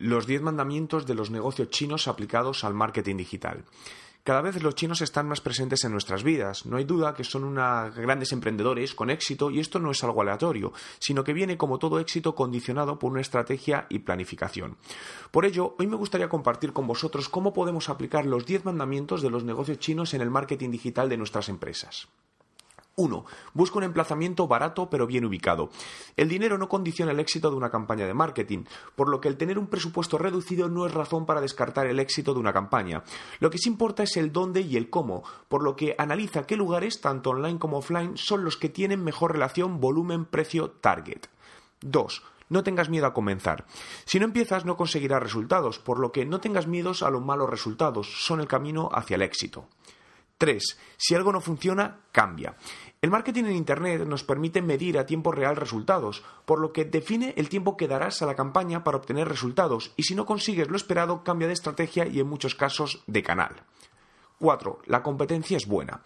Los 10 mandamientos de los negocios chinos aplicados al marketing digital. Cada vez los chinos están más presentes en nuestras vidas. No hay duda que son unos grandes emprendedores con éxito y esto no es algo aleatorio, sino que viene como todo éxito condicionado por una estrategia y planificación. Por ello, hoy me gustaría compartir con vosotros cómo podemos aplicar los 10 mandamientos de los negocios chinos en el marketing digital de nuestras empresas. 1. Busca un emplazamiento barato pero bien ubicado. El dinero no condiciona el éxito de una campaña de marketing, por lo que el tener un presupuesto reducido no es razón para descartar el éxito de una campaña. Lo que sí importa es el dónde y el cómo, por lo que analiza qué lugares, tanto online como offline, son los que tienen mejor relación volumen-precio-target. 2. No tengas miedo a comenzar. Si no empiezas no conseguirás resultados, por lo que no tengas miedos a los malos resultados, son el camino hacia el éxito. 3. Si algo no funciona, cambia. El marketing en Internet nos permite medir a tiempo real resultados, por lo que define el tiempo que darás a la campaña para obtener resultados y si no consigues lo esperado, cambia de estrategia y en muchos casos de canal. 4. La competencia es buena.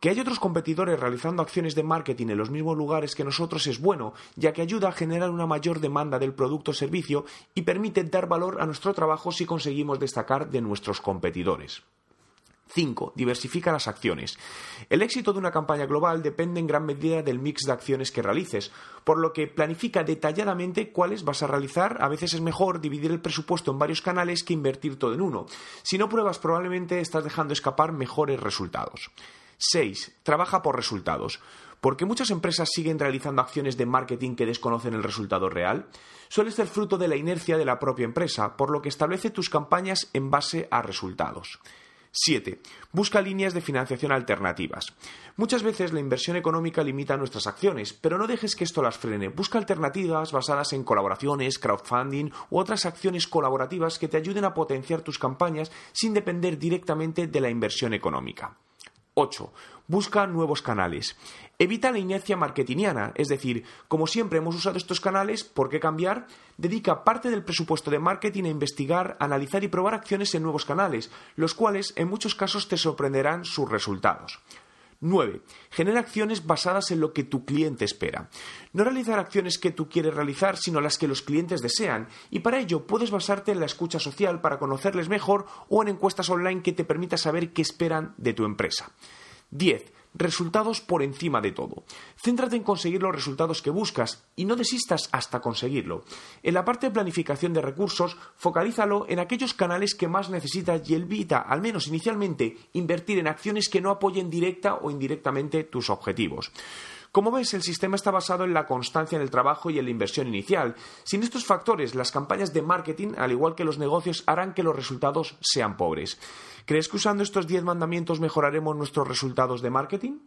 Que hay otros competidores realizando acciones de marketing en los mismos lugares que nosotros es bueno, ya que ayuda a generar una mayor demanda del producto o servicio y permite dar valor a nuestro trabajo si conseguimos destacar de nuestros competidores. 5. Diversifica las acciones. El éxito de una campaña global depende en gran medida del mix de acciones que realices, por lo que planifica detalladamente cuáles vas a realizar. A veces es mejor dividir el presupuesto en varios canales que invertir todo en uno. Si no pruebas, probablemente estás dejando escapar mejores resultados. 6. Trabaja por resultados. ¿Por qué muchas empresas siguen realizando acciones de marketing que desconocen el resultado real? Suele ser fruto de la inercia de la propia empresa, por lo que establece tus campañas en base a resultados. 7. Busca líneas de financiación alternativas. Muchas veces la inversión económica limita nuestras acciones, pero no dejes que esto las frene. Busca alternativas basadas en colaboraciones, crowdfunding u otras acciones colaborativas que te ayuden a potenciar tus campañas sin depender directamente de la inversión económica. 8. Busca nuevos canales. Evita la inercia marketingiana, es decir, como siempre hemos usado estos canales, ¿por qué cambiar? Dedica parte del presupuesto de marketing a investigar, analizar y probar acciones en nuevos canales, los cuales en muchos casos te sorprenderán sus resultados. 9. Genera acciones basadas en lo que tu cliente espera. No realizar acciones que tú quieres realizar, sino las que los clientes desean, y para ello puedes basarte en la escucha social para conocerles mejor o en encuestas online que te permita saber qué esperan de tu empresa. 10 resultados por encima de todo. Céntrate en conseguir los resultados que buscas y no desistas hasta conseguirlo. En la parte de planificación de recursos, focalízalo en aquellos canales que más necesitas y evita, al menos inicialmente, invertir en acciones que no apoyen directa o indirectamente tus objetivos. Como ves, el sistema está basado en la constancia en el trabajo y en la inversión inicial. Sin estos factores, las campañas de marketing, al igual que los negocios, harán que los resultados sean pobres. ¿Crees que usando estos 10 mandamientos mejoraremos nuestros resultados de marketing?